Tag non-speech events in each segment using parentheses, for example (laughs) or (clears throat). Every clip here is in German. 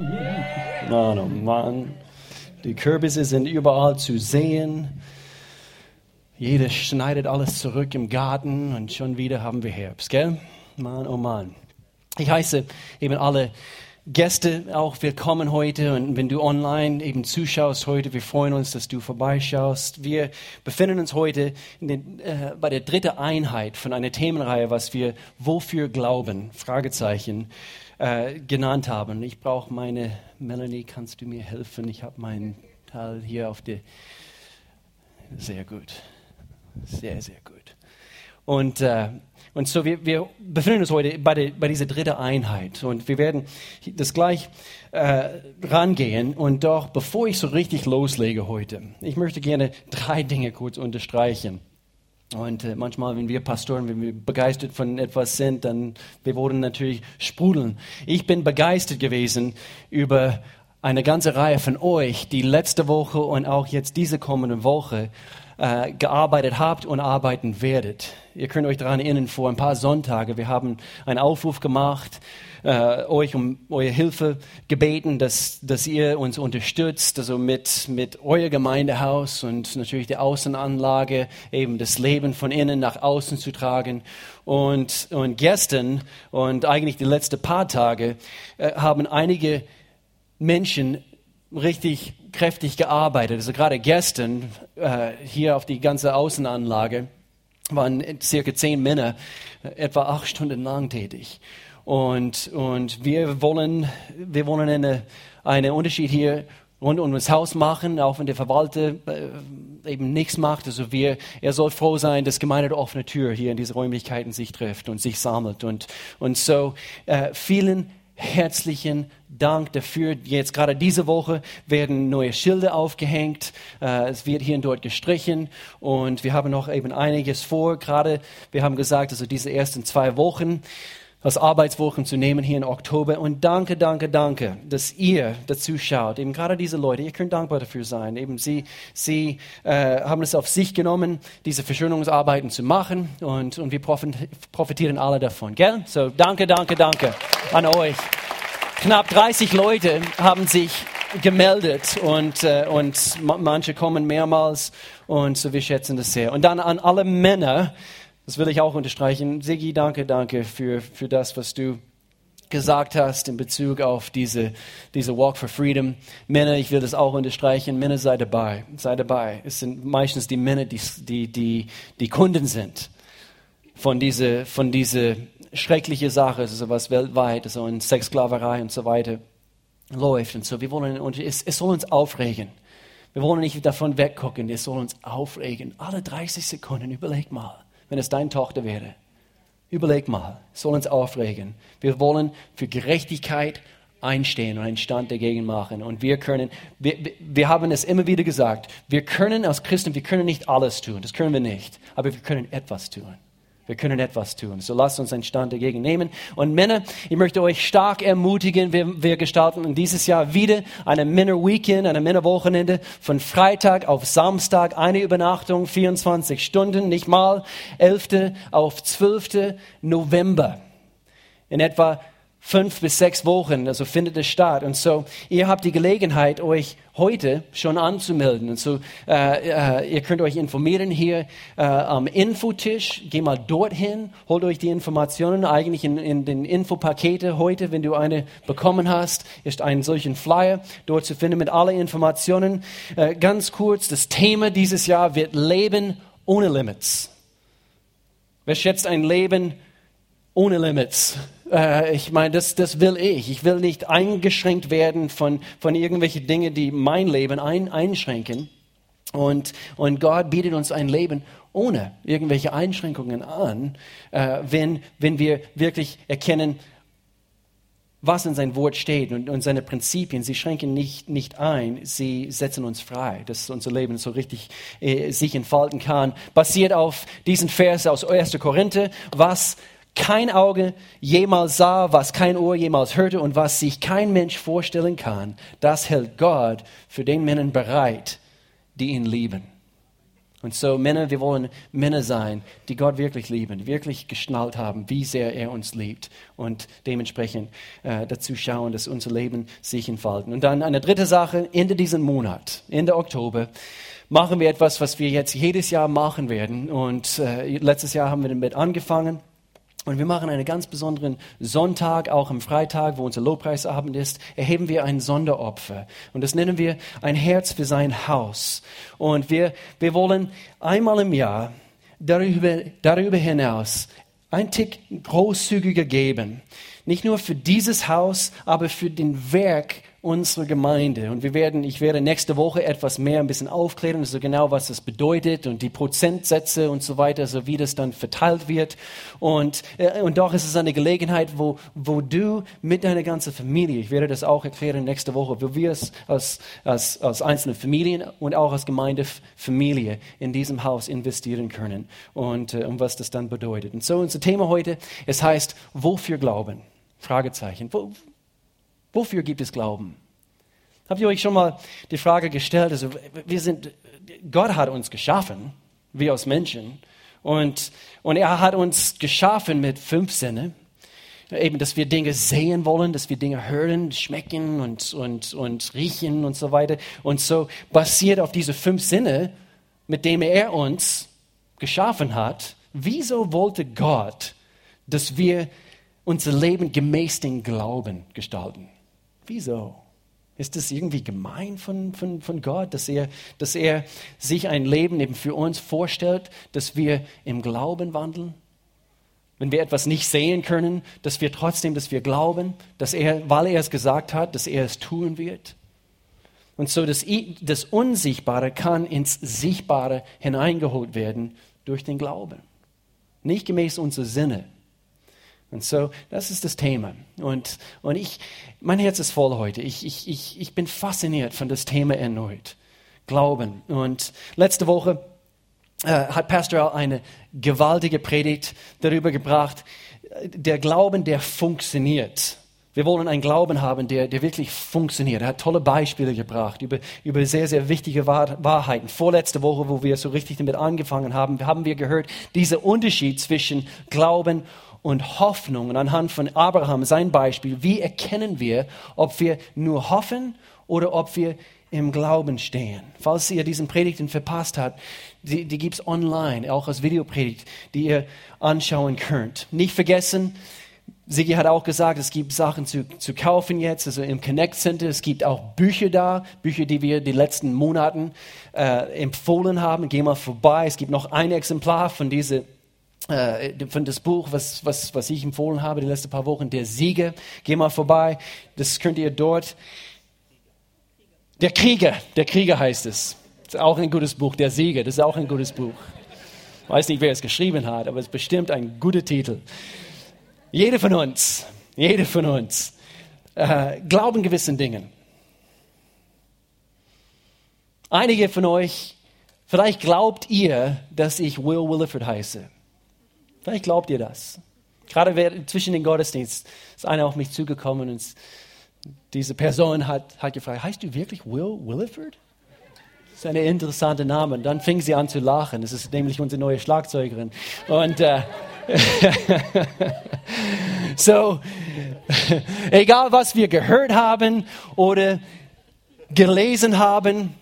Mann, oh Mann. Die Kürbisse sind überall zu sehen. Jeder schneidet alles zurück im Garten und schon wieder haben wir Herbst, gell? Mann, oh Mann. Ich heiße eben alle Gäste auch willkommen heute und wenn du online eben zuschaust heute, wir freuen uns, dass du vorbeischaust. Wir befinden uns heute den, äh, bei der dritten Einheit von einer Themenreihe, was wir Wofür glauben, Fragezeichen, äh, genannt haben. Ich brauche meine, Melanie, kannst du mir helfen? Ich habe meinen Teil hier auf der, sehr gut, sehr, sehr gut. Und äh, und so, wir, wir befinden uns heute bei, der, bei dieser dritten Einheit und wir werden das gleich äh, rangehen. Und doch, bevor ich so richtig loslege heute, ich möchte gerne drei Dinge kurz unterstreichen. Und äh, manchmal, wenn wir Pastoren, wenn wir begeistert von etwas sind, dann wir wollen natürlich sprudeln. Ich bin begeistert gewesen über eine ganze Reihe von euch, die letzte Woche und auch jetzt diese kommende Woche äh, gearbeitet habt und arbeiten werdet. Ihr könnt euch daran erinnern, vor ein paar Sonntagen, wir haben einen Aufruf gemacht, äh, euch um eure Hilfe gebeten, dass, dass ihr uns unterstützt, also mit, mit euer Gemeindehaus und natürlich der Außenanlage, eben das Leben von innen nach außen zu tragen. Und, und gestern und eigentlich die letzten paar Tage äh, haben einige Menschen richtig kräftig gearbeitet. Also gerade gestern äh, hier auf die ganze Außenanlage waren circa zehn Männer etwa acht Stunden lang tätig. Und, und wir wollen, wir wollen eine, einen Unterschied hier rund um das Haus machen, auch wenn der Verwalter äh, eben nichts macht. Also wir, er soll froh sein, dass Gemeinde der offene Tür hier in diese Räumlichkeiten sich trifft und sich sammelt. Und, und so äh, vielen herzlichen Dank dafür. Jetzt gerade diese Woche werden neue Schilder aufgehängt. Äh, es wird hier und dort gestrichen und wir haben noch eben einiges vor. Gerade wir haben gesagt, also diese ersten zwei Wochen als Arbeitswochen zu nehmen hier im Oktober. Und danke, danke, danke, dass ihr dazu schaut. Eben gerade diese Leute, ihr könnt dankbar dafür sein. Eben sie, sie äh, haben es auf sich genommen, diese Verschönungsarbeiten zu machen und, und wir profitieren alle davon. Gell? So danke, danke, danke an euch. Knapp 30 Leute haben sich gemeldet und, äh, und manche kommen mehrmals und so wir schätzen das sehr. Und dann an alle Männer, das will ich auch unterstreichen. Sigi, danke, danke für, für das, was du gesagt hast in Bezug auf diese, diese Walk for Freedom. Männer, ich will das auch unterstreichen, Männer sei dabei, sei dabei. Es sind meistens die Männer, die, die, die, die Kunden sind von dieser, von dieser schrecklichen Sache, also was weltweit, so in Sexsklaverei und so weiter läuft. Und so, wir wollen, und es, es soll uns aufregen. Wir wollen nicht davon weggucken, es soll uns aufregen. Alle 30 Sekunden, überleg mal wenn es deine Tochter wäre. Überleg mal, soll uns aufregen. Wir wollen für Gerechtigkeit einstehen und einen Stand dagegen machen. Und wir können, wir, wir haben es immer wieder gesagt, wir können als Christen, wir können nicht alles tun, das können wir nicht, aber wir können etwas tun. Wir können etwas tun. So lasst uns einen Stand dagegen nehmen. Und Männer, ich möchte euch stark ermutigen. Wir, wir gestalten dieses Jahr wieder eine Männer-Weekend, eine Männerwochenende von Freitag auf Samstag. Eine Übernachtung, 24 Stunden, nicht mal 11. auf 12. November. In etwa fünf bis sechs Wochen, also findet es statt. Und so, ihr habt die Gelegenheit, euch heute schon anzumelden. Und so, äh, äh, ihr könnt euch informieren hier äh, am Infotisch. Geh mal dorthin, holt euch die Informationen eigentlich in, in den Infopakete heute, wenn du eine bekommen hast, ist ein solchen Flyer dort zu finden mit allen Informationen. Äh, ganz kurz, das Thema dieses Jahr wird Leben ohne Limits. Wer schätzt ein Leben ohne Limits? Äh, ich meine, das, das will ich. Ich will nicht eingeschränkt werden von, von irgendwelchen Dingen, die mein Leben ein, einschränken. Und, und Gott bietet uns ein Leben ohne irgendwelche Einschränkungen an, äh, wenn, wenn wir wirklich erkennen, was in sein Wort steht und, und seine Prinzipien. Sie schränken nicht, nicht ein, sie setzen uns frei, dass unser Leben so richtig äh, sich entfalten kann. Basiert auf diesen Vers aus 1. Korinther, was kein Auge jemals sah, was kein Ohr jemals hörte und was sich kein Mensch vorstellen kann, das hält Gott für den Männern bereit, die ihn lieben. Und so Männer, wir wollen Männer sein, die Gott wirklich lieben, wirklich geschnallt haben, wie sehr er uns liebt und dementsprechend äh, dazu schauen, dass unser Leben sich entfalten. Und dann eine dritte Sache, Ende diesen Monat, Ende Oktober, machen wir etwas, was wir jetzt jedes Jahr machen werden. Und äh, letztes Jahr haben wir damit angefangen. Und wir machen einen ganz besonderen Sonntag, auch am Freitag, wo unser Lobpreisabend ist, erheben wir ein Sonderopfer. Und das nennen wir ein Herz für sein Haus. Und wir, wir wollen einmal im Jahr darüber, darüber hinaus ein Tick großzügiger geben. Nicht nur für dieses Haus, aber für den Werk unsere Gemeinde. Und wir werden, ich werde nächste Woche etwas mehr ein bisschen aufklären, also genau was das bedeutet und die Prozentsätze und so weiter, so wie das dann verteilt wird. Und, äh, und doch ist es eine Gelegenheit, wo, wo du mit deiner ganzen Familie, ich werde das auch erklären nächste Woche, wo wir es als, als, als einzelne Familien und auch als Gemeindefamilie in diesem Haus investieren können und, äh, und was das dann bedeutet. Und so unser Thema heute, es heißt, wofür glauben? Fragezeichen. Wo, Wofür gibt es Glauben? Habt ihr euch schon mal die Frage gestellt, also wir sind, Gott hat uns geschaffen, wir als Menschen, und, und er hat uns geschaffen mit fünf Sinne, eben, dass wir Dinge sehen wollen, dass wir Dinge hören, schmecken und, und, und riechen und so weiter. Und so basiert auf diese fünf Sinne, mit denen er uns geschaffen hat, wieso wollte Gott, dass wir unser Leben gemäß dem Glauben gestalten? Wieso? Ist das irgendwie gemein von, von, von Gott, dass er, dass er sich ein Leben eben für uns vorstellt, dass wir im Glauben wandeln? Wenn wir etwas nicht sehen können, dass wir trotzdem, dass wir glauben, dass er, weil er es gesagt hat, dass er es tun wird? Und so das, das Unsichtbare kann ins Sichtbare hineingeholt werden durch den Glauben. Nicht gemäß unserer Sinne, und so, das ist das Thema. Und, und ich, mein Herz ist voll heute. Ich, ich, ich, ich bin fasziniert von das Thema erneut. Glauben. Und letzte Woche äh, hat Pastor eine gewaltige Predigt darüber gebracht, der Glauben, der funktioniert. Wir wollen einen Glauben haben, der, der wirklich funktioniert. Er hat tolle Beispiele gebracht über, über sehr, sehr wichtige Wahrheiten. Vorletzte Woche, wo wir so richtig damit angefangen haben, haben wir gehört, dieser Unterschied zwischen Glauben und Hoffnung. Und anhand von Abraham, sein Beispiel, wie erkennen wir, ob wir nur hoffen oder ob wir im Glauben stehen. Falls ihr diesen Predigten verpasst habt, die, die gibt es online, auch als Videopredigt, die ihr anschauen könnt. Nicht vergessen, Sigi hat auch gesagt, es gibt Sachen zu, zu kaufen jetzt, also im Connect Center. Es gibt auch Bücher da, Bücher, die wir die letzten Monaten äh, empfohlen haben. Geh mal vorbei. Es gibt noch ein Exemplar von dieser äh, von das Buch, was, was, was ich empfohlen habe die letzten paar Wochen, der Sieger. Geh mal vorbei, das könnt ihr dort. Der Krieger, der Krieger heißt es. Das ist auch ein gutes Buch, der Sieger, das ist auch ein gutes Buch. Weiß nicht, wer es geschrieben hat, aber es ist bestimmt ein guter Titel. Jede von uns, jede von uns äh, glauben gewissen Dingen. Einige von euch, vielleicht glaubt ihr, dass ich Will Williford heiße. Vielleicht glaubt ihr das. Gerade zwischen den Gottesdiensten ist einer auf mich zugekommen und diese Person hat, hat gefragt, heißt du wirklich Will Williford? Das ist ein interessanter Name. Und dann fing sie an zu lachen. Das ist nämlich unsere neue Schlagzeugerin. Und äh, (laughs) so, egal was wir gehört haben oder gelesen haben,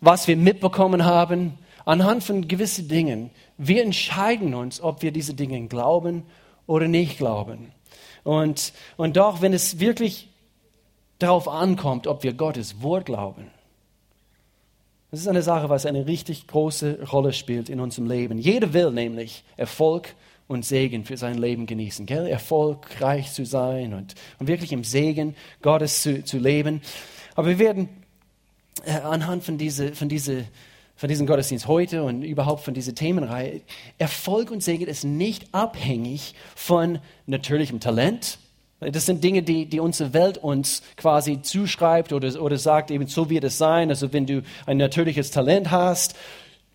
was wir mitbekommen haben, anhand von gewissen Dingen wir entscheiden uns, ob wir diese Dinge glauben oder nicht glauben. Und, und doch, wenn es wirklich darauf ankommt, ob wir Gottes Wort glauben, das ist eine Sache, was eine richtig große Rolle spielt in unserem Leben. Jeder will nämlich Erfolg und Segen für sein Leben genießen, gell? erfolgreich zu sein und, und wirklich im Segen Gottes zu, zu leben. Aber wir werden äh, anhand von dieser von diese von diesem Gottesdienst heute und überhaupt von dieser Themenreihe, Erfolg und Segen ist nicht abhängig von natürlichem Talent. Das sind Dinge, die, die unsere Welt uns quasi zuschreibt oder, oder sagt, eben so wird es sein. Also wenn du ein natürliches Talent hast,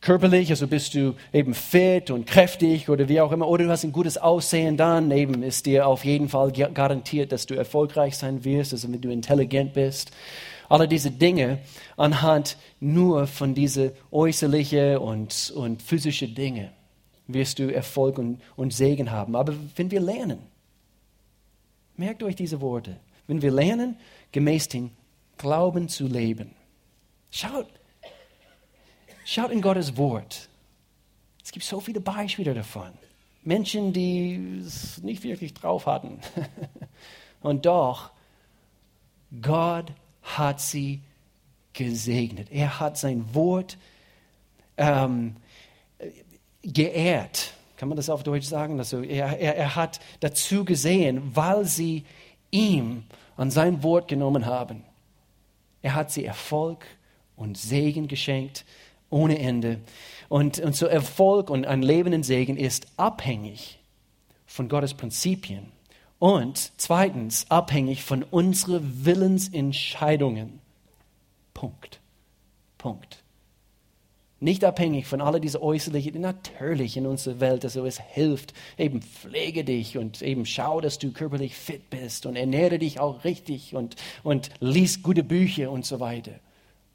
körperlich, also bist du eben fit und kräftig oder wie auch immer, oder du hast ein gutes Aussehen, dann eben ist dir auf jeden Fall garantiert, dass du erfolgreich sein wirst, also wenn du intelligent bist. Alle diese Dinge anhand nur von diese äußerlichen und, und physische Dinge wirst du Erfolg und, und Segen haben. Aber wenn wir lernen, merkt euch diese Worte, wenn wir lernen, gemäß dem Glauben zu leben, schaut, Schaut in Gottes Wort. Es gibt so viele Beispiele davon. Menschen, die es nicht wirklich drauf hatten. (laughs) Und doch, Gott hat sie gesegnet. Er hat sein Wort ähm, geehrt. Kann man das auf Deutsch sagen? Also er, er, er hat dazu gesehen, weil sie ihm an sein Wort genommen haben. Er hat sie Erfolg und Segen geschenkt ohne Ende. Und, und so Erfolg und ein Leben in Segen ist abhängig von Gottes Prinzipien. Und zweitens abhängig von unseren Willensentscheidungen. Punkt. Punkt. Nicht abhängig von all dieser äußerlichen, natürlich in unserer Welt, also es hilft, eben pflege dich und eben schau, dass du körperlich fit bist und ernähre dich auch richtig und, und lies gute Bücher und so weiter.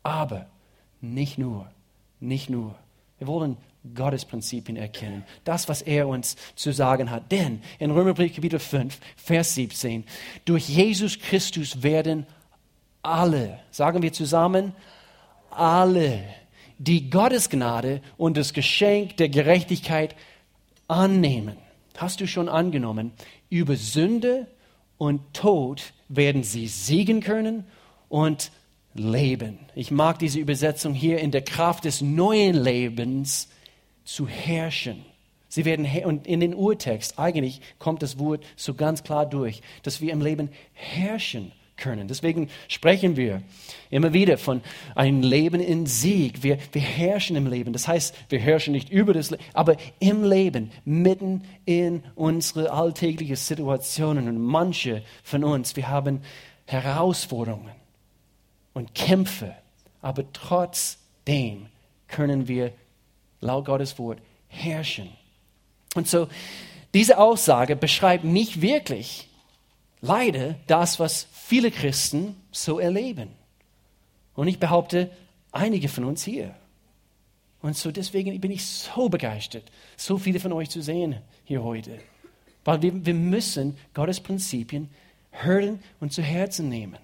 Aber nicht nur. Nicht nur. Wir wollen Gottes Prinzipien erkennen. Das, was er uns zu sagen hat. Denn in Römerbrief Kapitel 5, Vers 17, durch Jesus Christus werden alle, sagen wir zusammen, alle, die Gottes Gnade und das Geschenk der Gerechtigkeit annehmen. Hast du schon angenommen? Über Sünde und Tod werden sie siegen können und leben. Ich mag diese Übersetzung hier in der Kraft des neuen Lebens zu herrschen. Sie werden, und in den Urtext, eigentlich kommt das Wort so ganz klar durch, dass wir im Leben herrschen können. Deswegen sprechen wir immer wieder von einem Leben in Sieg. Wir, wir herrschen im Leben. Das heißt, wir herrschen nicht über das Leben, aber im Leben, mitten in unsere alltäglichen Situationen. Und manche von uns, wir haben Herausforderungen und Kämpfe, aber trotzdem können wir laut Gottes Wort herrschen. Und so, diese Aussage beschreibt nicht wirklich, leider, das, was viele Christen so erleben. Und ich behaupte, einige von uns hier. Und so deswegen bin ich so begeistert, so viele von euch zu sehen hier heute. Weil wir, wir müssen Gottes Prinzipien hören und zu Herzen nehmen.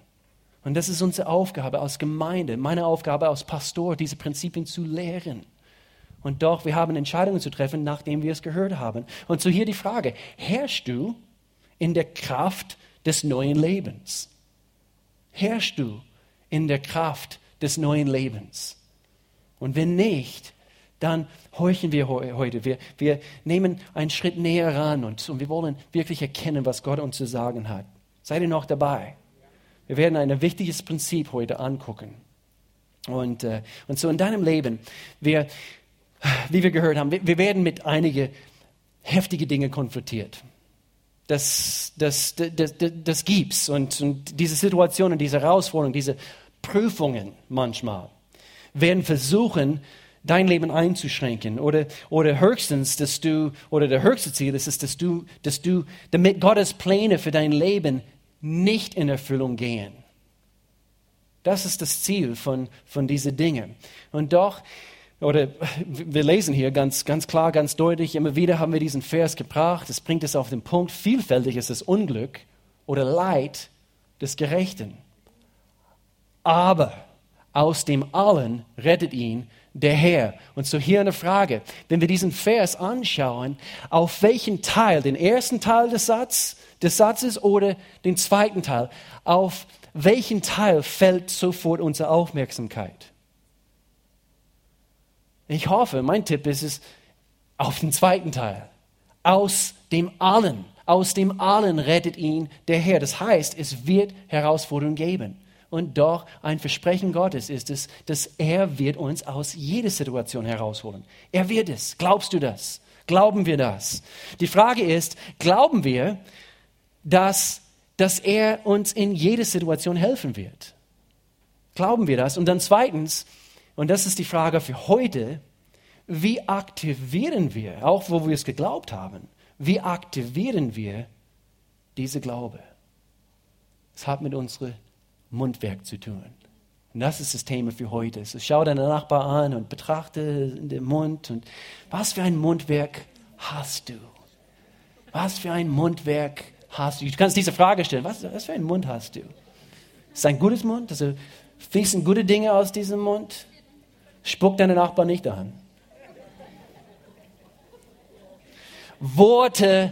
Und das ist unsere Aufgabe als Gemeinde, meine Aufgabe als Pastor, diese Prinzipien zu lehren. Und doch, wir haben Entscheidungen zu treffen, nachdem wir es gehört haben. Und so hier die Frage, herrschst du in der Kraft des neuen Lebens? Herrschst du in der Kraft des neuen Lebens? Und wenn nicht, dann horchen wir heute. Wir, wir nehmen einen Schritt näher ran und, und wir wollen wirklich erkennen, was Gott uns zu sagen hat. Seid ihr noch dabei? Wir werden ein wichtiges Prinzip heute angucken. Und, äh, und so in deinem Leben, wir, wie wir gehört haben, wir, wir werden mit einigen heftigen Dingen konfrontiert. Das, das, das, das, das gibt's. Und, und diese Situationen, diese Herausforderungen, diese Prüfungen manchmal werden versuchen, dein Leben einzuschränken oder, oder höchstens, dass du, oder der höchste Ziel ist, ist, dass du, dass du, damit Gottes Pläne für dein Leben nicht in Erfüllung gehen. Das ist das Ziel von, von diesen Dingen. Und doch, oder wir lesen hier ganz, ganz klar, ganz deutlich, immer wieder haben wir diesen Vers gebracht, es bringt es auf den Punkt, vielfältig ist das Unglück oder Leid des Gerechten. Aber aus dem Allen rettet ihn der Herr. Und so hier eine Frage, wenn wir diesen Vers anschauen, auf welchen Teil, den ersten Teil des Satzes, des Satzes oder den zweiten Teil? Auf welchen Teil fällt sofort unsere Aufmerksamkeit? Ich hoffe, mein Tipp ist es auf den zweiten Teil. Aus dem Allen, aus dem Allen rettet ihn der Herr. Das heißt, es wird Herausforderungen geben. Und doch ein Versprechen Gottes ist es, dass er wird uns aus jeder Situation herausholen. Er wird es. Glaubst du das? Glauben wir das? Die Frage ist, glauben wir, dass, dass er uns in jeder Situation helfen wird. Glauben wir das? Und dann zweitens, und das ist die Frage für heute, wie aktivieren wir, auch wo wir es geglaubt haben, wie aktivieren wir diese Glaube? Es hat mit unserem Mundwerk zu tun. Und das ist das Thema für heute. So schau deinen Nachbar an und betrachte den Mund und was für ein Mundwerk hast du? Was für ein Mundwerk hast du? Du kannst diese Frage stellen. Was, was für einen Mund hast du? Ist ein gutes Mund? Also fließen gute Dinge aus diesem Mund? Spuck deine Nachbarn nicht an. Worte,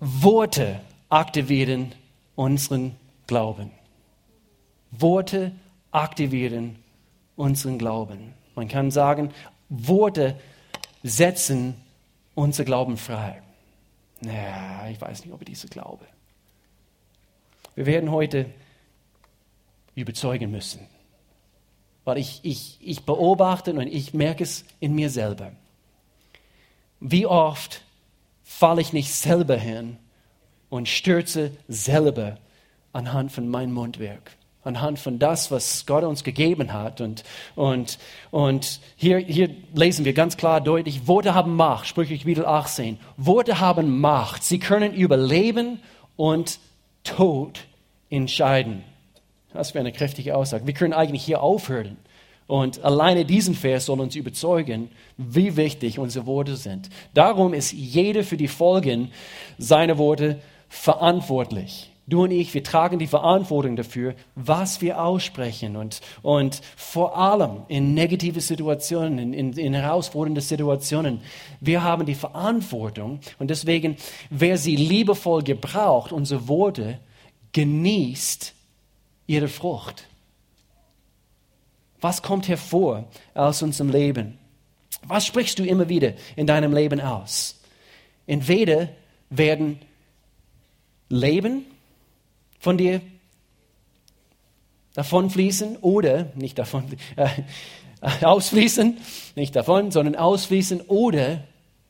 Worte aktivieren unseren Glauben. Worte aktivieren unseren Glauben. Man kann sagen, Worte setzen unser Glauben frei. Naja, ich weiß nicht, ob ich diese glaube. Wir werden heute überzeugen müssen. Weil ich, ich, ich beobachte und ich merke es in mir selber. Wie oft falle ich nicht selber hin und stürze selber anhand von meinem Mundwerk anhand von das, was Gott uns gegeben hat. Und, und, und hier, hier lesen wir ganz klar deutlich, Worte haben Macht, Sprüche Kapitel 18. Worte haben Macht. Sie können über Leben und Tod entscheiden. Das wäre eine kräftige Aussage. Wir können eigentlich hier aufhören. Und alleine diesen Vers soll uns überzeugen, wie wichtig unsere Worte sind. Darum ist jeder für die Folgen seiner Worte verantwortlich. Du und ich, wir tragen die Verantwortung dafür, was wir aussprechen und, und vor allem in negative Situationen, in, in, in herausfordernde Situationen. Wir haben die Verantwortung und deswegen, wer sie liebevoll gebraucht, unsere Worte, genießt ihre Frucht. Was kommt hervor aus unserem Leben? Was sprichst du immer wieder in deinem Leben aus? Entweder werden Leben von dir davonfließen oder, nicht davon, äh, (laughs) ausfließen, nicht davon, sondern ausfließen oder,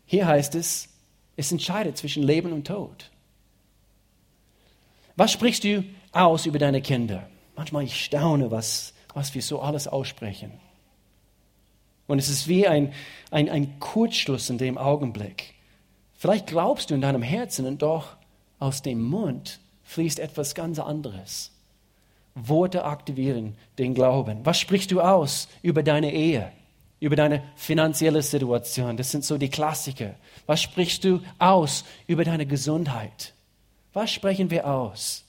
hier heißt es, es entscheidet zwischen Leben und Tod. Was sprichst du aus über deine Kinder? Manchmal ich staune, was was wir so alles aussprechen. Und es ist wie ein, ein, ein Kurzschluss in dem Augenblick. Vielleicht glaubst du in deinem Herzen und doch aus dem Mund fließt etwas ganz anderes. Worte aktivieren den Glauben. Was sprichst du aus über deine Ehe, über deine finanzielle Situation? Das sind so die Klassiker. Was sprichst du aus über deine Gesundheit? Was sprechen wir aus?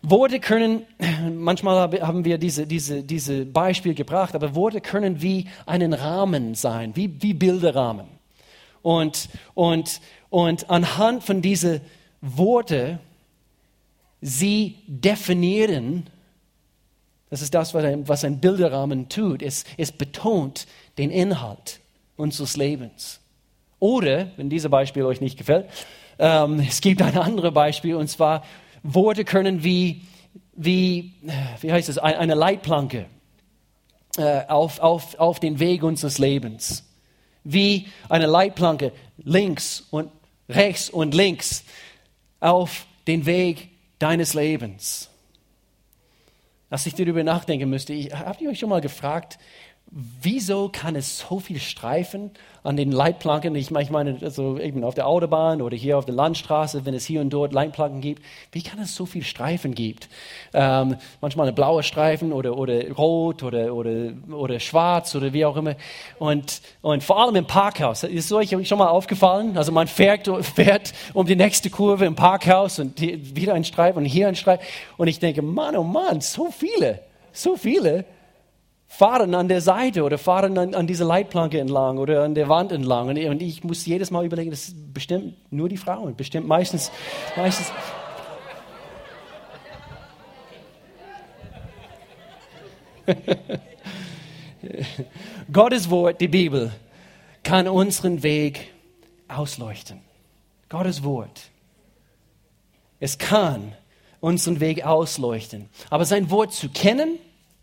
Worte können, (clears throat) manchmal haben wir diese, diese, diese Beispiel gebracht, aber Worte können wie einen Rahmen sein, wie, wie Bilderrahmen. Und, und, und anhand von diesen Worten, sie definieren, das ist das, was ein, was ein Bilderrahmen tut, es, es betont den Inhalt unseres Lebens. Oder, wenn dieses Beispiel euch nicht gefällt, ähm, es gibt ein anderes Beispiel, und zwar Worte können wie, wie, wie heißt es, eine Leitplanke äh, auf, auf, auf den Weg unseres Lebens. Wie eine Leitplanke links und rechts und links auf den Weg deines Lebens. Als ich darüber nachdenken müsste, habt ihr euch schon mal gefragt, wieso kann es so viel Streifen an den Leitplanken, ich meine, also eben auf der Autobahn oder hier auf der Landstraße, wenn es hier und dort Leitplanken gibt, wie kann es so viel Streifen gibt? Ähm, manchmal eine blaue Streifen oder, oder rot oder, oder, oder schwarz oder wie auch immer. Und, und vor allem im Parkhaus, ist euch schon mal aufgefallen? Also man fährt, fährt um die nächste Kurve im Parkhaus und wieder ein Streifen und hier ein Streifen. Und ich denke, Mann, oh Mann, so viele, so viele fahren an der Seite oder fahren an, an dieser Leitplanke entlang oder an der Wand entlang. Und, und ich muss jedes Mal überlegen, das ist bestimmt nur die Frauen, bestimmt meistens, meistens. (laughs) Gottes Wort, die Bibel, kann unseren Weg ausleuchten. Gottes Wort. Es kann unseren Weg ausleuchten. Aber sein Wort zu kennen,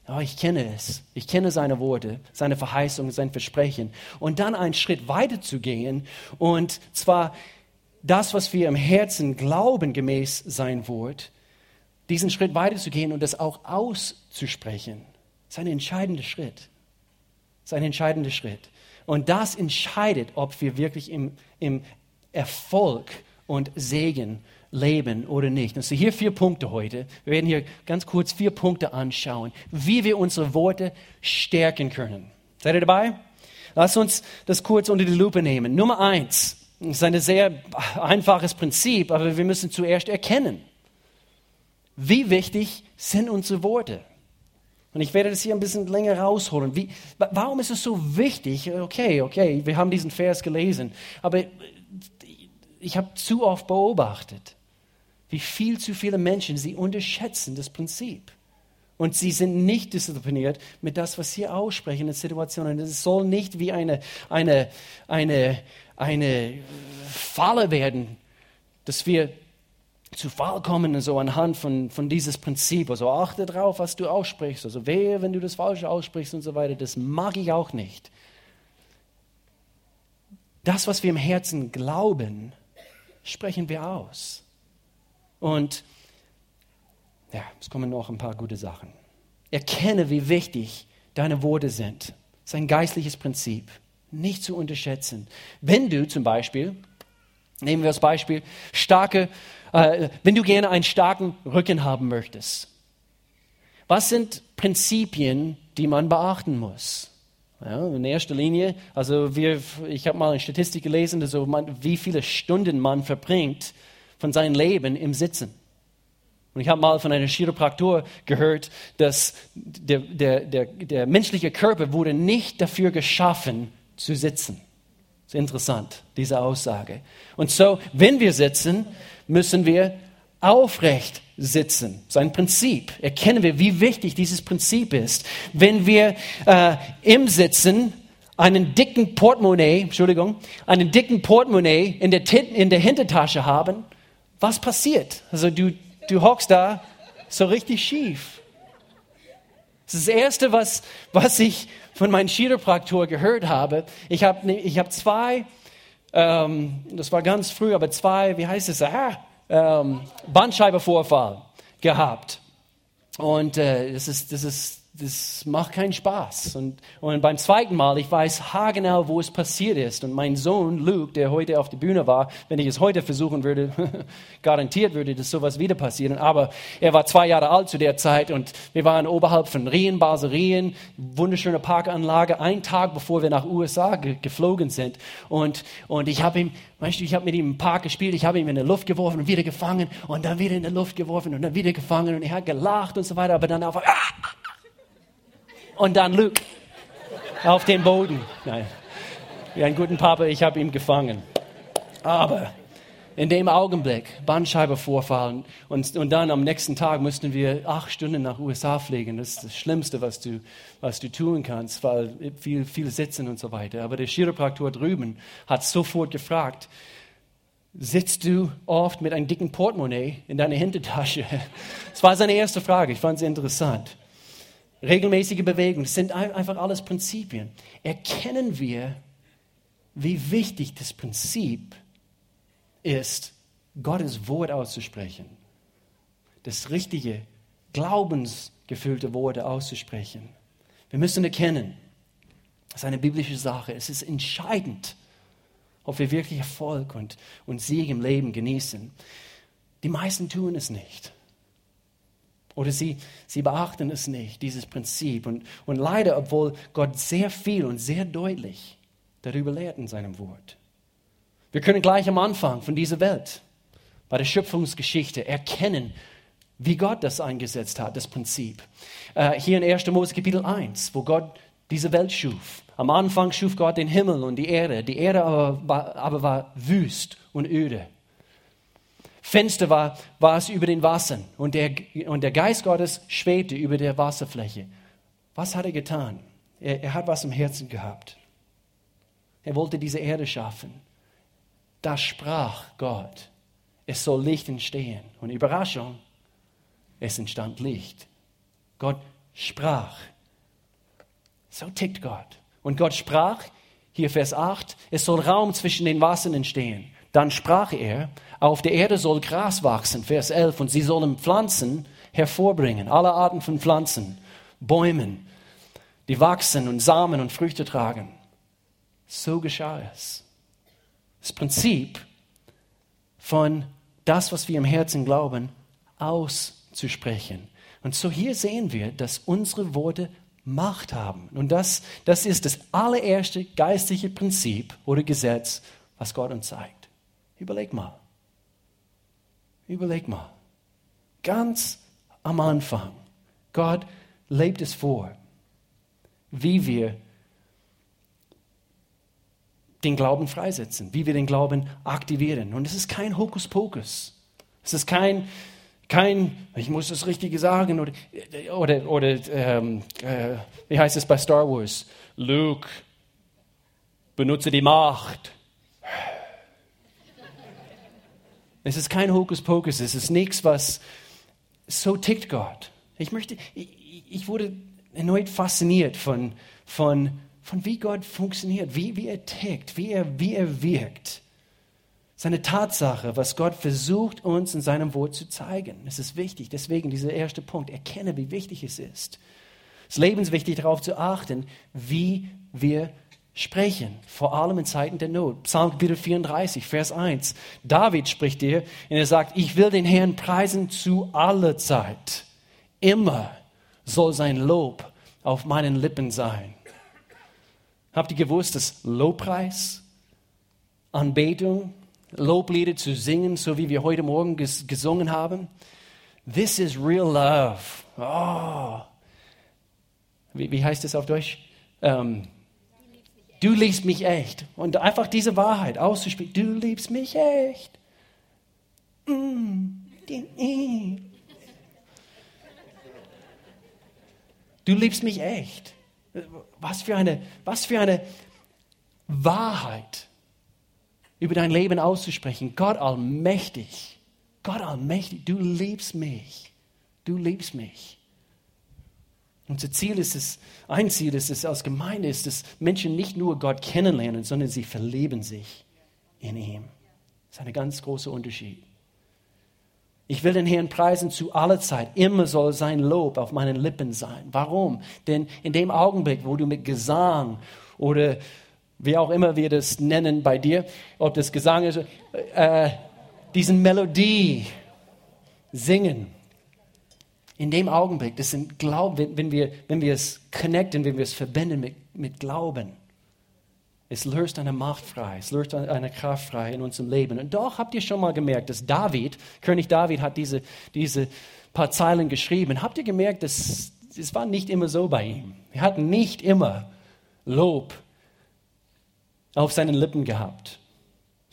Oh, ich kenne es. Ich kenne seine Worte, seine Verheißungen, sein Versprechen. Und dann einen Schritt weiter zu gehen und zwar das, was wir im Herzen glauben, gemäß sein Wort, diesen Schritt weiter zu gehen und das auch auszusprechen. Das ist ein entscheidender Schritt. Das ist ein entscheidender Schritt. Und das entscheidet, ob wir wirklich im, im Erfolg und Segen leben oder nicht. Also hier vier Punkte heute. Wir werden hier ganz kurz vier Punkte anschauen, wie wir unsere Worte stärken können. Seid ihr dabei? Lass uns das kurz unter die Lupe nehmen. Nummer eins. Das ist ein sehr einfaches Prinzip, aber wir müssen zuerst erkennen, wie wichtig sind unsere Worte. Und ich werde das hier ein bisschen länger rausholen. Wie, warum ist es so wichtig? Okay, okay, wir haben diesen Vers gelesen, aber ich habe zu oft beobachtet, wie viel zu viele Menschen, sie unterschätzen das Prinzip. Und sie sind nicht diszipliniert mit das, was sie aussprechen in Situationen. Es soll nicht wie eine, eine, eine, eine Falle werden, dass wir zu Fall kommen, so anhand von, von dieses Prinzip. Also achte darauf, was du aussprichst. Also wehe, wenn du das Falsche aussprichst und so weiter. Das mag ich auch nicht. Das, was wir im Herzen glauben, sprechen wir aus. Und ja, es kommen noch ein paar gute Sachen. Erkenne, wie wichtig deine Worte sind. Das ist ein geistliches Prinzip, nicht zu unterschätzen. Wenn du zum Beispiel, nehmen wir das Beispiel, starke, äh, wenn du gerne einen starken Rücken haben möchtest, was sind Prinzipien, die man beachten muss? Ja, in erster Linie, also wir, ich habe mal eine Statistik gelesen, also man, wie viele Stunden man verbringt von seinem Leben im Sitzen. Und ich habe mal von einem Chiropraktor gehört, dass der, der, der, der menschliche Körper wurde nicht dafür geschaffen, zu sitzen. Das ist interessant, diese Aussage. Und so, wenn wir sitzen, müssen wir aufrecht sitzen. Sein Prinzip. Erkennen wir, wie wichtig dieses Prinzip ist. Wenn wir äh, im Sitzen einen dicken Portemonnaie, Entschuldigung, einen dicken Portemonnaie in der, in der Hintertasche haben, was passiert? Also du, du hockst da so richtig schief. Das ist das Erste, was, was ich von meinem Chiropraktor gehört habe. Ich habe ich hab zwei, ähm, das war ganz früh, aber zwei, wie heißt es, ah, ähm, Bandscheibenvorfall gehabt. Und äh, das, ist, das ist das macht keinen Spaß. Und, und beim zweiten Mal, ich weiß haargenau, wo es passiert ist. Und mein Sohn Luke, der heute auf der Bühne war, wenn ich es heute versuchen würde, (laughs) garantiert würde das sowas wieder passieren. Aber er war zwei Jahre alt zu der Zeit und wir waren oberhalb von Rien, Basel, Rien, wunderschöne Parkanlage, einen Tag bevor wir nach USA ge geflogen sind. Und, und ich habe ihm, weißt du, ich habe mit ihm im Park gespielt, ich habe ihn in der Luft geworfen und wieder gefangen und dann wieder in der Luft geworfen und dann wieder gefangen und er hat gelacht und so weiter, aber dann auf, ah! Und dann Luke auf den Boden. Nein, wie einen guten Papa, ich habe ihn gefangen. Aber in dem Augenblick, Bandscheibe vorfallen und, und dann am nächsten Tag mussten wir acht Stunden nach USA fliegen. Das ist das Schlimmste, was du, was du tun kannst, weil viel, viel sitzen und so weiter. Aber der Chiropraktor drüben hat sofort gefragt, sitzt du oft mit einem dicken Portemonnaie in deiner Hintertasche? (laughs) Das war seine erste Frage. Ich fand sie interessant regelmäßige Bewegung, das sind einfach alles Prinzipien. Erkennen wir, wie wichtig das Prinzip ist, Gottes Wort auszusprechen. Das richtige, glaubensgefüllte Worte auszusprechen. Wir müssen erkennen, das ist eine biblische Sache. Es ist entscheidend, ob wir wirklich Erfolg und, und Sieg im Leben genießen. Die meisten tun es nicht. Oder sie, sie beachten es nicht, dieses Prinzip. Und, und leider, obwohl Gott sehr viel und sehr deutlich darüber lehrt in seinem Wort. Wir können gleich am Anfang von dieser Welt, bei der Schöpfungsgeschichte, erkennen, wie Gott das eingesetzt hat, das Prinzip. Äh, hier in 1. Mose Kapitel 1, wo Gott diese Welt schuf. Am Anfang schuf Gott den Himmel und die Erde. Die Erde aber aber war wüst und öde. Fenster war, war es über den Wassern und der, und der Geist Gottes schwebte über der Wasserfläche. Was hat er getan? Er, er hat was im Herzen gehabt. Er wollte diese Erde schaffen. Da sprach Gott, es soll Licht entstehen. Und Überraschung, es entstand Licht. Gott sprach. So tickt Gott. Und Gott sprach, hier Vers 8, es soll Raum zwischen den Wassern entstehen. Dann sprach er, auf der Erde soll Gras wachsen, Vers 11, und sie sollen Pflanzen hervorbringen, alle Arten von Pflanzen, Bäumen, die wachsen und Samen und Früchte tragen. So geschah es. Das Prinzip von das, was wir im Herzen glauben, auszusprechen. Und so hier sehen wir, dass unsere Worte Macht haben. Und das, das ist das allererste geistliche Prinzip oder Gesetz, was Gott uns zeigt. Überleg mal. Überleg mal. Ganz am Anfang. Gott lebt es vor, wie wir den Glauben freisetzen, wie wir den Glauben aktivieren. Und es ist kein Hokuspokus. Es ist kein, kein, ich muss das Richtige sagen, oder, oder, oder ähm, äh, wie heißt es bei Star Wars? Luke, benutze die Macht. Es ist kein Hokuspokus, es ist nichts, was so tickt Gott. Ich möchte, ich, ich wurde erneut fasziniert von, von, von wie Gott funktioniert, wie, wie er tickt, wie er, wie er wirkt. Seine Tatsache, was Gott versucht, uns in seinem Wort zu zeigen. Es ist wichtig. Deswegen dieser erste Punkt. Erkenne, wie wichtig es ist. Es ist lebenswichtig, darauf zu achten, wie wir sprechen, vor allem in Zeiten der Not. Psalm 34, Vers 1. David spricht hier und er sagt, ich will den Herrn preisen zu aller Zeit. Immer soll sein Lob auf meinen Lippen sein. Habt ihr gewusst, dass Lobpreis, Anbetung, Loblieder zu singen, so wie wir heute Morgen ges gesungen haben, this is real love. Oh. Wie, wie heißt es auf Deutsch? Ähm, Du liebst mich echt. Und einfach diese Wahrheit auszusprechen. Du liebst mich echt. Mm. Du liebst mich echt. Was für eine, was für eine Wahrheit über dein Leben auszusprechen. Gott allmächtig. Gott allmächtig. Du liebst mich. Du liebst mich. Unser Ziel ist es, ein Ziel ist es als Gemeinde, ist es, Menschen nicht nur Gott kennenlernen, sondern sie verleben sich in ihm. Das ist ein ganz großer Unterschied. Ich will den Herrn preisen zu aller Zeit. Immer soll sein Lob auf meinen Lippen sein. Warum? Denn in dem Augenblick, wo du mit Gesang oder wie auch immer wir das nennen bei dir, ob das Gesang ist, äh, diesen Melodie singen, in dem Augenblick, das sind Glauben, wenn wir, wenn wir es connecten, wenn wir es verbinden mit, mit Glauben, es löst eine Macht frei, es löst eine Kraft frei in unserem Leben. Und doch habt ihr schon mal gemerkt, dass David, König David hat diese, diese paar Zeilen geschrieben. Habt ihr gemerkt, dass es war nicht immer so bei ihm. Er hat nicht immer Lob auf seinen Lippen gehabt.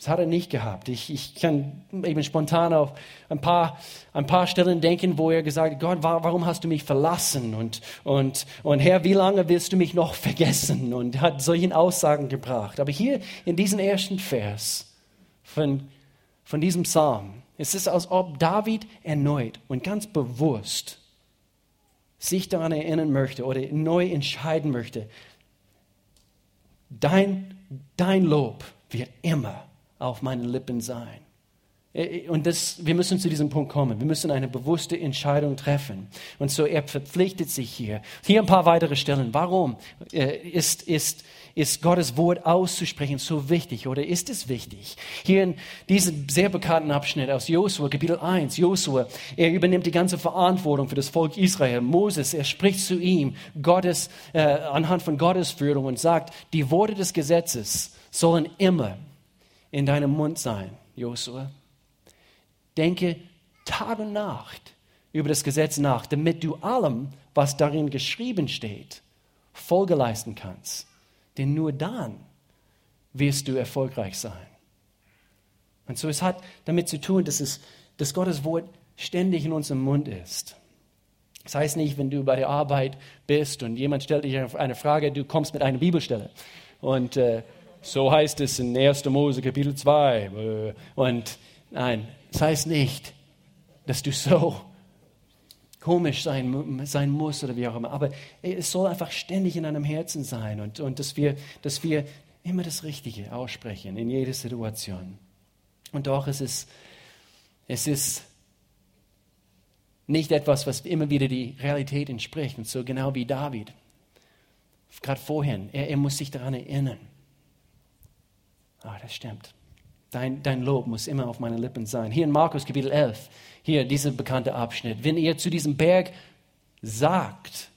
Das hat er nicht gehabt. Ich, ich kann eben spontan auf ein paar, ein paar Stellen denken, wo er gesagt hat, Gott, warum hast du mich verlassen? Und, und, und Herr, wie lange willst du mich noch vergessen? Und hat solche Aussagen gebracht. Aber hier in diesem ersten Vers von, von diesem Psalm, es ist, als ob David erneut und ganz bewusst sich daran erinnern möchte oder neu entscheiden möchte, dein, dein Lob wird immer auf meinen Lippen sein. Äh, äh, und das, wir müssen zu diesem Punkt kommen. Wir müssen eine bewusste Entscheidung treffen. Und so er verpflichtet sich hier. Hier ein paar weitere Stellen. Warum äh, ist, ist, ist Gottes Wort auszusprechen so wichtig oder ist es wichtig? Hier in diesem sehr bekannten Abschnitt aus Josua, Kapitel 1. Josua, er übernimmt die ganze Verantwortung für das Volk Israel. Moses, er spricht zu ihm Gottes, äh, anhand von Gottes Führung und sagt, die Worte des Gesetzes sollen immer in deinem Mund sein, Josua. Denke Tag und Nacht über das Gesetz nach, damit du allem, was darin geschrieben steht, Folge leisten kannst. Denn nur dann wirst du erfolgreich sein. Und so es hat damit zu tun, dass, es, dass Gottes Wort ständig in unserem Mund ist. Das heißt nicht, wenn du bei der Arbeit bist und jemand stellt dich eine Frage, du kommst mit einer Bibelstelle. Und äh, so heißt es in 1. Mose Kapitel 2. Und nein, das heißt nicht, dass du so komisch sein, sein musst oder wie auch immer. Aber es soll einfach ständig in deinem Herzen sein und, und dass, wir, dass wir immer das Richtige aussprechen in jeder Situation. Und doch ist es, es ist nicht etwas, was immer wieder die Realität entspricht. Und so genau wie David gerade vorhin, er, er muss sich daran erinnern. Ah, das stimmt. Dein, dein Lob muss immer auf meinen Lippen sein. Hier in Markus Kapitel 11, hier dieser bekannte Abschnitt. Wenn ihr zu diesem Berg sagt,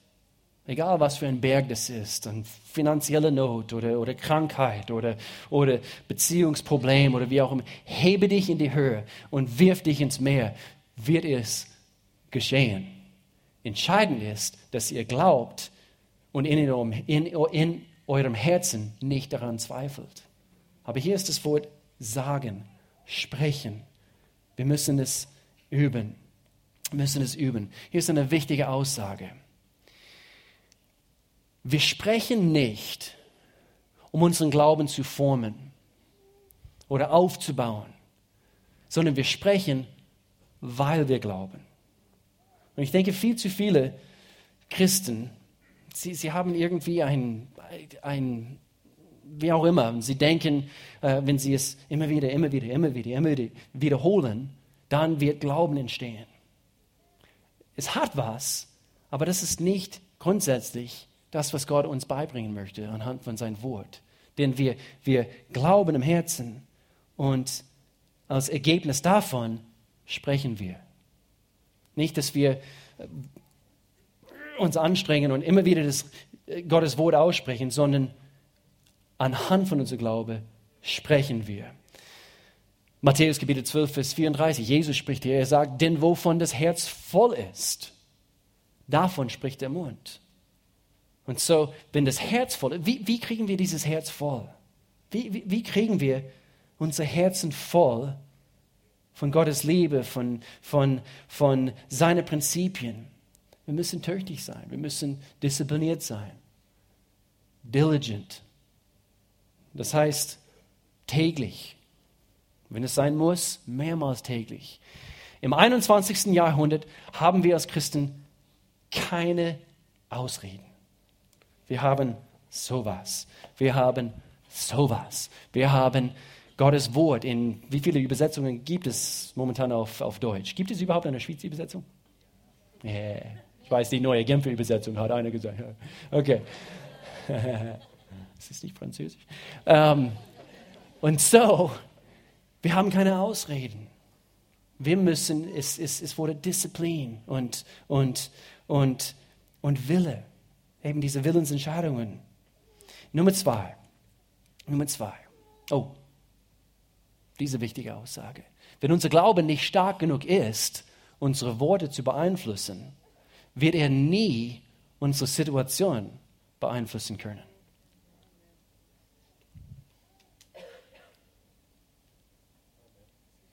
egal was für ein Berg das ist, eine finanzielle Not oder, oder Krankheit oder, oder Beziehungsproblem oder wie auch immer, hebe dich in die Höhe und wirf dich ins Meer, wird es geschehen. Entscheidend ist, dass ihr glaubt und in, in, in eurem Herzen nicht daran zweifelt. Aber hier ist das Wort sagen, sprechen. Wir müssen es üben. Wir müssen es üben. Hier ist eine wichtige Aussage. Wir sprechen nicht, um unseren Glauben zu formen oder aufzubauen, sondern wir sprechen, weil wir glauben. Und ich denke, viel zu viele Christen, sie, sie haben irgendwie ein, ein wie auch immer. Sie denken, äh, wenn sie es immer wieder, immer wieder, immer wieder, immer wieder wiederholen, dann wird Glauben entstehen. Es hat was, aber das ist nicht grundsätzlich das, was Gott uns beibringen möchte anhand von seinem Wort. Denn wir, wir glauben im Herzen und als Ergebnis davon sprechen wir. Nicht, dass wir äh, uns anstrengen und immer wieder das äh, Gottes Wort aussprechen, sondern anhand von unserem Glaube sprechen wir. Matthäus Kapitel 12, Vers 34, Jesus spricht hier, er sagt, denn wovon das Herz voll ist, davon spricht der Mund. Und so, wenn das Herz voll ist, wie, wie kriegen wir dieses Herz voll? Wie, wie, wie kriegen wir unser Herzen voll von Gottes Liebe, von, von, von seinen Prinzipien? Wir müssen tüchtig sein, wir müssen diszipliniert sein, diligent, das heißt täglich. Wenn es sein muss, mehrmals täglich. Im 21. Jahrhundert haben wir als Christen keine Ausreden. Wir haben sowas. Wir haben sowas. Wir haben Gottes Wort. In wie viele Übersetzungen gibt es momentan auf, auf Deutsch? Gibt es überhaupt eine Schweizer Übersetzung? Yeah. Ich weiß, die neue Genfer Übersetzung hat einer gesagt. Okay. (laughs) Es ist nicht Französisch. Ähm, und so, wir haben keine Ausreden. Wir müssen, es, es, es wurde Disziplin und, und, und, und Wille. Eben diese Willensentscheidungen. Nummer zwei. Nummer zwei. Oh, diese wichtige Aussage. Wenn unser Glaube nicht stark genug ist, unsere Worte zu beeinflussen, wird er nie unsere Situation beeinflussen können.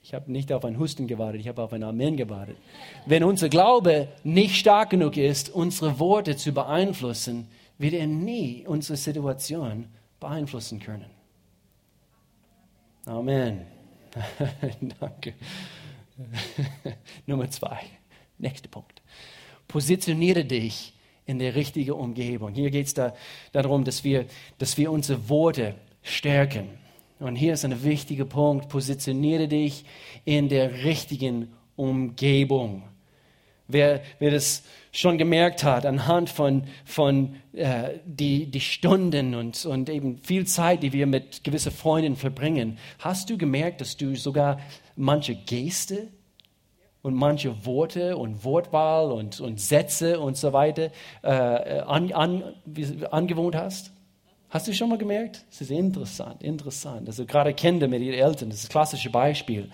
Ich habe nicht auf ein Husten gewartet, ich habe auf ein Amen gewartet. Wenn unser Glaube nicht stark genug ist, unsere Worte zu beeinflussen, wird er nie unsere Situation beeinflussen können. Amen. (laughs) Danke. (laughs) Nummer zwei. Nächster Punkt. Positioniere dich in der richtigen Umgebung. Hier geht es da, darum, dass wir, dass wir unsere Worte stärken. Und hier ist ein wichtiger Punkt, positioniere dich in der richtigen Umgebung. Wer, wer das schon gemerkt hat, anhand von, von äh, die, die Stunden und, und eben viel Zeit, die wir mit gewissen Freunden verbringen, hast du gemerkt, dass du sogar manche Geste und manche Worte und Wortwahl und, und Sätze und so weiter äh, an, an, angewohnt hast? Hast du schon mal gemerkt? Es ist interessant, interessant. Also gerade Kinder mit ihren Eltern, das ist das klassische Beispiel.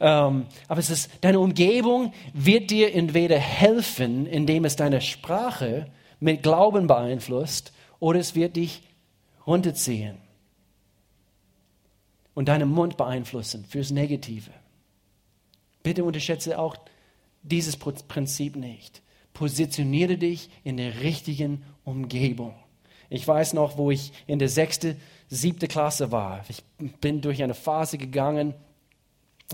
Ähm, aber es ist, deine Umgebung wird dir entweder helfen, indem es deine Sprache mit Glauben beeinflusst, oder es wird dich runterziehen und deinen Mund beeinflussen fürs Negative. Bitte unterschätze auch dieses Prinzip nicht. Positioniere dich in der richtigen Umgebung. Ich weiß noch, wo ich in der sechste, siebte Klasse war. Ich bin durch eine Phase gegangen.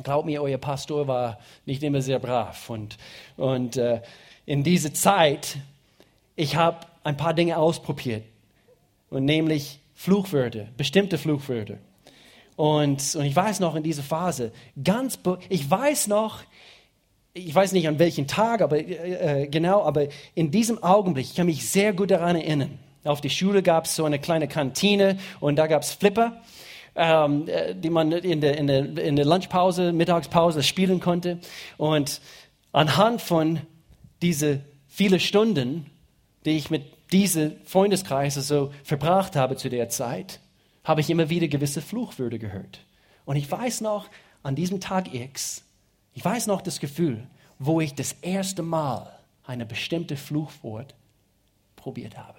Glaubt mir, euer Pastor war nicht immer sehr brav. Und, und äh, in dieser Zeit, ich habe ein paar Dinge ausprobiert. Und nämlich Fluchwörter, bestimmte Fluchwörter. Und, und ich weiß noch in dieser Phase, ganz, ich weiß noch, ich weiß nicht an welchem Tag, aber äh, äh, genau, aber in diesem Augenblick, ich kann mich sehr gut daran erinnern, Auf die Schule gab es so eine kleine Kantine und da gab es Flipper, ähm, äh, die man in der, in, der, in der Lunchpause, Mittagspause spielen konnte. Und anhand von diese viele Stunden, die ich mit diese Freundeskreise so verbracht habe zu der Zeit, habe ich immer wieder gewisse Fluchwörter gehört. Und ich weiß noch, an diesem Tag X, ich weiß noch das Gefühl, wo ich das erste Mal eine bestimmte Fluchwort probiert habe.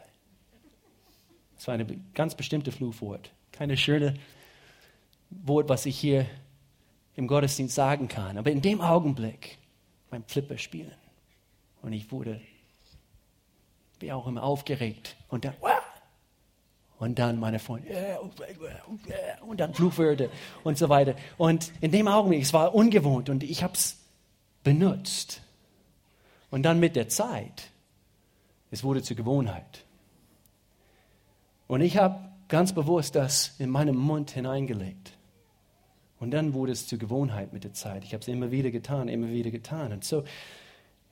Es war eine ganz bestimmte Fluchwort. Keine schöne Wort, was ich hier im Gottesdienst sagen kann. Aber in dem Augenblick mein Flipper spielen. Und ich wurde, wie auch immer, aufgeregt. Und dann, und dann meine Freunde, und dann Fluchwörter und so weiter. Und in dem Augenblick, es war ungewohnt und ich habe es benutzt. Und dann mit der Zeit, es wurde zur Gewohnheit. Und ich habe ganz bewusst das in meinem Mund hineingelegt. Und dann wurde es zur Gewohnheit mit der Zeit. Ich habe es immer wieder getan, immer wieder getan. Und so,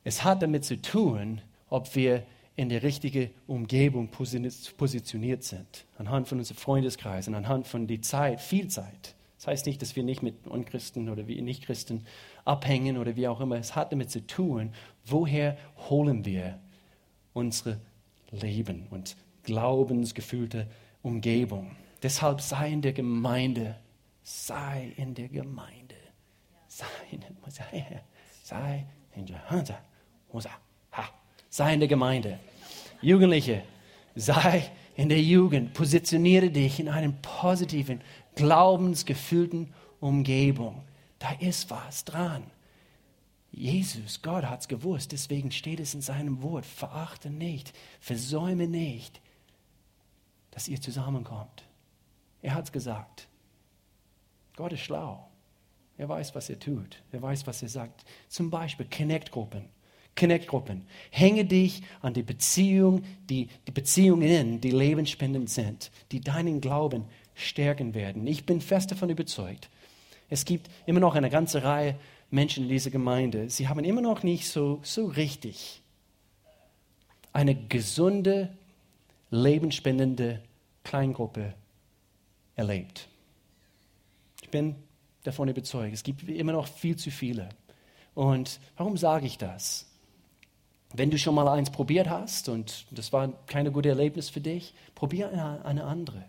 es hat damit zu tun, ob wir in der richtigen Umgebung positioniert sind. Anhand von unserem Freundeskreis, anhand von der Zeit, viel Zeit. Das heißt nicht, dass wir nicht mit Unchristen oder Nichtchristen abhängen oder wie auch immer. Es hat damit zu tun, woher holen wir unsere Leben und glaubensgefühlte Umgebung. Deshalb sei in der Gemeinde, sei in der Gemeinde, sei in der, Gemeinde. sei in der Gemeinde. Jugendliche, sei in der Jugend, positioniere dich in einer positiven, glaubensgefühlten Umgebung. Da ist was dran. Jesus, Gott hat es gewusst, deswegen steht es in seinem Wort. Verachte nicht, versäume nicht, dass ihr zusammenkommt. Er hat es gesagt. Gott ist schlau. Er weiß, was er tut. Er weiß, was er sagt. Zum Beispiel Connect-Gruppen. Connect-Gruppen. Hänge dich an die Beziehung, die, die Beziehungen, die lebensspendend sind, die deinen Glauben stärken werden. Ich bin fest davon überzeugt. Es gibt immer noch eine ganze Reihe Menschen in dieser Gemeinde. Sie haben immer noch nicht so, so richtig eine gesunde, lebensspendende Kleingruppe erlebt. Ich bin davon überzeugt. Es gibt immer noch viel zu viele. Und warum sage ich das? Wenn du schon mal eins probiert hast und das war keine gute Erlebnis für dich, probier eine, eine andere.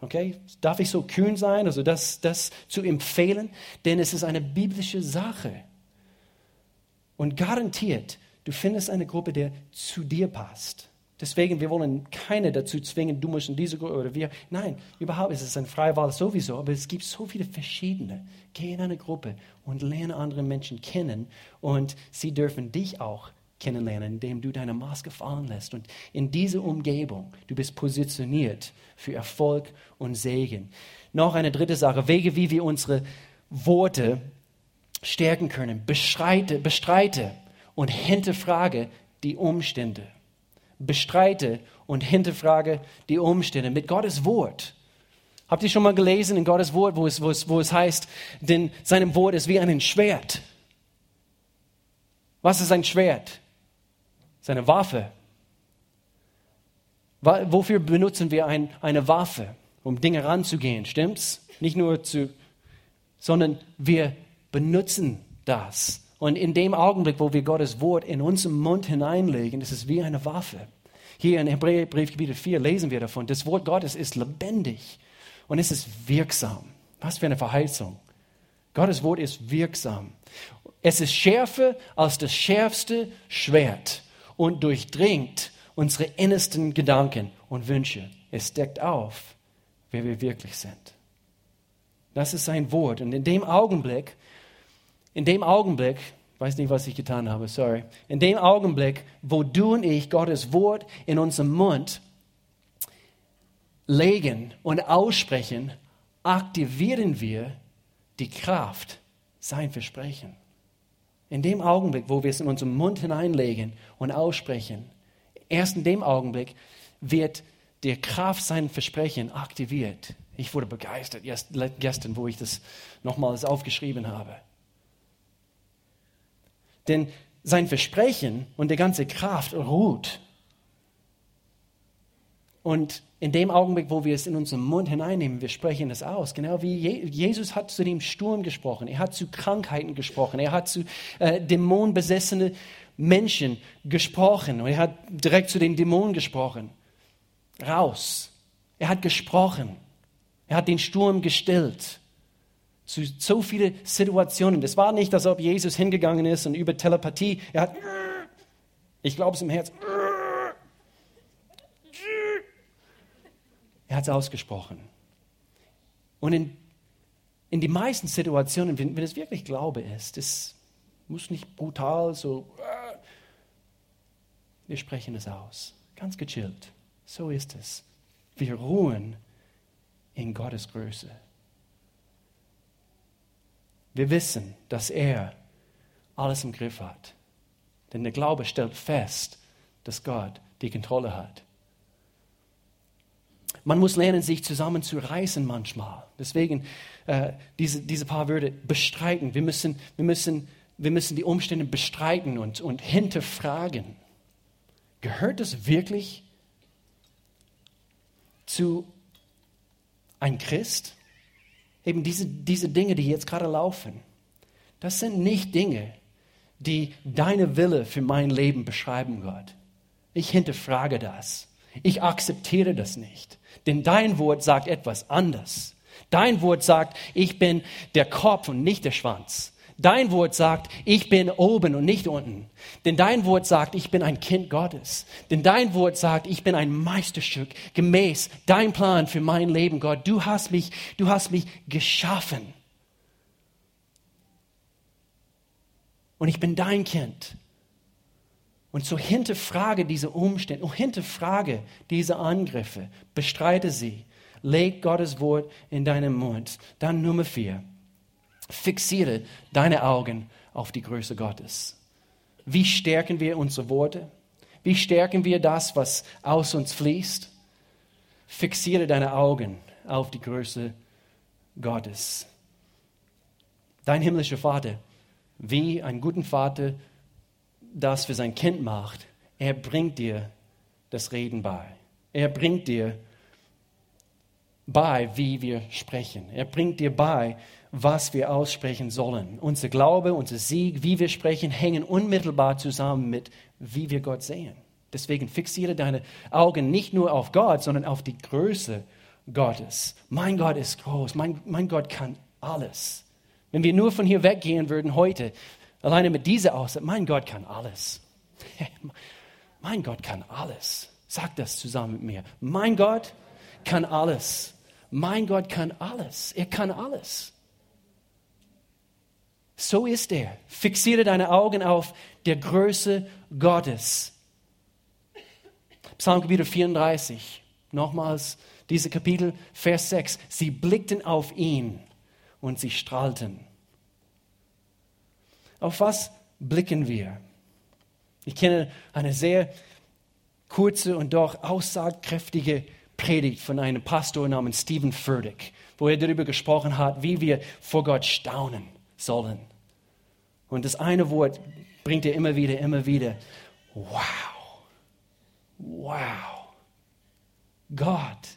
Okay? Darf ich so kühn sein, also das, das zu empfehlen? Denn es ist eine biblische Sache. Und garantiert, du findest eine Gruppe, die zu dir passt. Deswegen, wir wollen keine dazu zwingen, du musst in diese Gruppe oder wir. Nein, überhaupt ist es eine freie Wahl sowieso, aber es gibt so viele verschiedene. Geh in eine Gruppe und lerne andere Menschen kennen und sie dürfen dich auch kennenlernen, indem du deine Maske fallen lässt. Und in dieser Umgebung, du bist positioniert für Erfolg und Segen. Noch eine dritte Sache, Wege, wie wir unsere Worte stärken können. Bestreite, bestreite und hinterfrage die Umstände. Bestreite und hinterfrage die Umstände mit Gottes Wort. Habt ihr schon mal gelesen in Gottes Wort, wo es, wo es, wo es heißt, denn seinem Wort ist wie ein Schwert. Was ist ein Schwert? seine Waffe. Wofür benutzen wir ein, eine Waffe? Um Dinge ranzugehen, stimmt's? Nicht nur zu, sondern wir benutzen das. Und in dem Augenblick, wo wir Gottes Wort in unseren Mund hineinlegen, ist es wie eine Waffe. Hier in Hebräerbrief Kapitel 4 lesen wir davon, das Wort Gottes ist lebendig und es ist wirksam. Was für eine Verheißung. Gottes Wort ist wirksam. Es ist schärfer als das schärfste Schwert und durchdringt unsere innersten Gedanken und Wünsche. Es deckt auf, wer wir wirklich sind. Das ist sein Wort. Und in dem Augenblick, in dem Augenblick, weiß nicht, was ich getan habe, sorry, in dem Augenblick, wo du und ich Gottes Wort in unserem Mund legen und aussprechen, aktivieren wir die Kraft, sein Versprechen. In dem Augenblick, wo wir es in unseren Mund hineinlegen und aussprechen, erst in dem Augenblick wird die Kraft sein Versprechen aktiviert. Ich wurde begeistert gestern, wo ich das nochmals aufgeschrieben habe. Denn sein Versprechen und die ganze Kraft ruht Und in dem Augenblick, wo wir es in unseren Mund hineinnehmen, wir sprechen es aus. Genau wie Je Jesus hat zu dem Sturm gesprochen, er hat zu Krankheiten gesprochen, er hat zu äh, dämonenbesessenen Menschen gesprochen und er hat direkt zu den Dämonen gesprochen. Raus. Er hat gesprochen. Er hat den Sturm gestillt. Zu so viele Situationen. Das war nicht, als ob Jesus hingegangen ist und über Telepathie, er hat, ich glaube es im Herz, Er hat es ausgesprochen. Und in, in die meisten Situationen, wenn, wenn es wirklich Glaube ist, es muss nicht brutal so, wir sprechen es aus, ganz gechillt. So ist es. Wir ruhen in Gottes Größe. Wir wissen, dass er alles im Griff hat. Denn der Glaube stellt fest, dass Gott die Kontrolle hat. Man muss lernen, sich zusammenzureißen manchmal. Deswegen äh, diese, diese paar Wörter bestreiten. Wir müssen, wir, müssen, wir müssen die Umstände bestreiten und, und hinterfragen. Gehört es wirklich zu ein Christ? Eben diese, diese Dinge, die jetzt gerade laufen, das sind nicht Dinge, die deine Wille für mein Leben beschreiben, Gott. Ich hinterfrage das. Ich akzeptiere das nicht. Denn dein Wort sagt etwas anders. Dein Wort sagt, ich bin der Kopf und nicht der Schwanz. Dein Wort sagt, ich bin oben und nicht unten. Denn dein Wort sagt, ich bin ein Kind Gottes. Denn dein Wort sagt, ich bin ein Meisterstück gemäß dein Plan für mein Leben, Gott. Du hast mich, du hast mich geschaffen. Und ich bin dein Kind. Und so hinterfrage diese Umstände, oh, hinterfrage diese Angriffe, bestreite sie, leg Gottes Wort in deinen Mund. Dann Nummer vier, fixiere deine Augen auf die Größe Gottes. Wie stärken wir unsere Worte? Wie stärken wir das, was aus uns fließt? Fixiere deine Augen auf die Größe Gottes. Dein himmlischer Vater, wie ein guter Vater das für sein Kind macht, er bringt dir das Reden bei. Er bringt dir bei, wie wir sprechen. Er bringt dir bei, was wir aussprechen sollen. Unser Glaube, unser Sieg, wie wir sprechen, hängen unmittelbar zusammen mit, wie wir Gott sehen. Deswegen fixiere deine Augen nicht nur auf Gott, sondern auf die Größe Gottes. Mein Gott ist groß. Mein, mein Gott kann alles. Wenn wir nur von hier weggehen würden heute, Alleine mit dieser Aussage, mein Gott kann alles. (laughs) Mein Gott kann alles. Sag das zusammen mit mir. Mein Gott kann alles. Mein Gott kann alles. Er kann alles. So ist er. Fixiere deine Augen auf der Größe Gottes. Psalmkapitel 34. Nochmals, diese Kapitel, Vers 6. Sie blickten auf ihn und sie strahlten. Auf was blicken wir? Ich kenne eine sehr kurze und doch aussagekräftige Predigt von einem Pastor namens Stephen Furtick, wo er darüber gesprochen hat, wie wir vor Gott staunen sollen. Und das eine Wort bringt er immer wieder, immer wieder. Wow. Wow. Gott,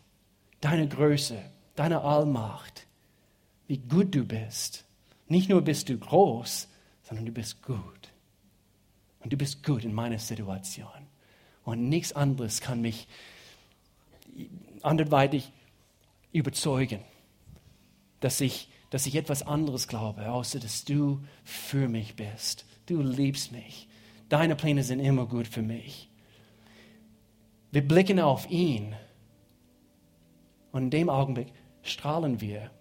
deine Größe, deine Allmacht, wie gut du bist. Nicht nur bist du groß, sondern du bist gut. Und du bist gut in meiner Situation. Und nichts anderes kann mich anderweitig überzeugen, dass ich, dass ich etwas anderes glaube, außer dass du für mich bist. Du liebst mich. Deine Pläne sind immer gut für mich. Wir blicken auf ihn und in dem Augenblick strahlen wir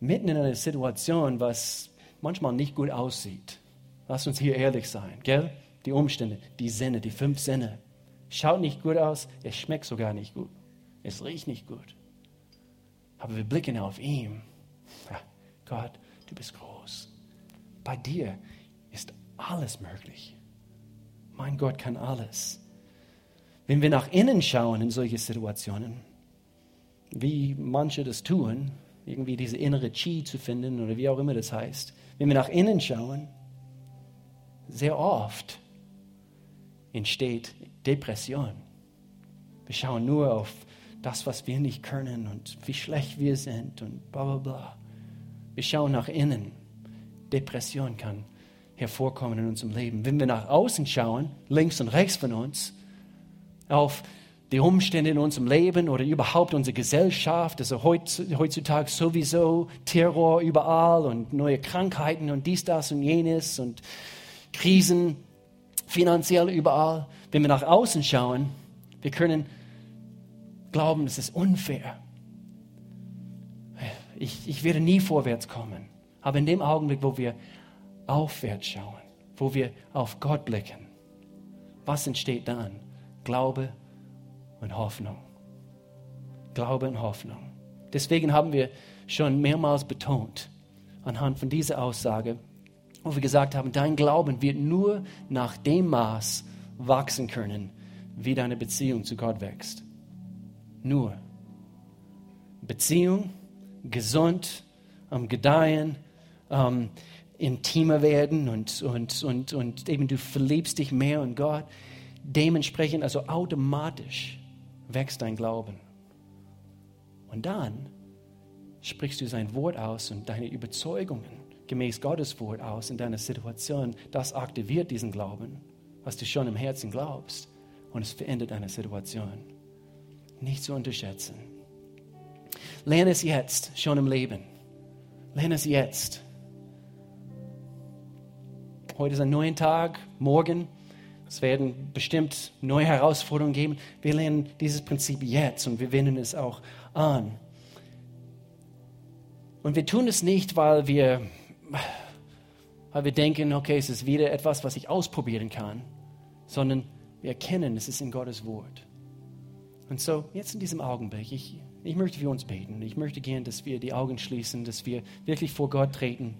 mitten in einer Situation, was manchmal nicht gut aussieht. Lass uns hier ehrlich sein, gell? Die Umstände, die Sinne, die fünf Sinne. Schaut nicht gut aus, es schmeckt sogar nicht gut. Es riecht nicht gut. Aber wir blicken auf ihn. Ja, Gott, du bist groß. Bei dir ist alles möglich. Mein Gott kann alles. Wenn wir nach innen schauen in solche Situationen, wie manche das tun, irgendwie diese innere Chi zu finden oder wie auch immer das heißt, wenn wir nach innen schauen, sehr oft entsteht Depression. Wir schauen nur auf das, was wir nicht können und wie schlecht wir sind und bla bla bla. Wir schauen nach innen. Depression kann hervorkommen in unserem Leben. Wenn wir nach außen schauen, links und rechts von uns, auf die Umstände in unserem Leben oder überhaupt unsere Gesellschaft, also heutzutage sowieso Terror überall und neue Krankheiten und dies, das und jenes und Krisen finanziell überall. Wenn wir nach außen schauen, wir können glauben, es ist unfair. Ich, ich werde nie vorwärts kommen. Aber in dem Augenblick, wo wir aufwärts schauen, wo wir auf Gott blicken, was entsteht dann? Glaube und Hoffnung. Glaube und Hoffnung. Deswegen haben wir schon mehrmals betont, anhand von dieser Aussage, wo wir gesagt haben, dein Glauben wird nur nach dem Maß wachsen können, wie deine Beziehung zu Gott wächst. Nur. Beziehung, gesund, um, gedeihen, um, intimer werden und, und, und, und eben du verliebst dich mehr in Gott. Dementsprechend, also automatisch wächst dein Glauben. Und dann sprichst du sein Wort aus und deine Überzeugungen gemäß Gottes Wort aus in deiner Situation. Das aktiviert diesen Glauben, was du schon im Herzen glaubst. Und es verändert deine Situation. Nicht zu unterschätzen. Lerne es jetzt, schon im Leben. Lerne es jetzt. Heute ist ein neuer Tag, morgen es werden bestimmt neue Herausforderungen geben. Wir lernen dieses Prinzip jetzt und wir wenden es auch an. Und wir tun es nicht, weil wir, weil wir denken, okay, es ist wieder etwas, was ich ausprobieren kann, sondern wir erkennen, es ist in Gottes Wort. Und so, jetzt in diesem Augenblick, ich, ich möchte für uns beten. Ich möchte gern, dass wir die Augen schließen, dass wir wirklich vor Gott treten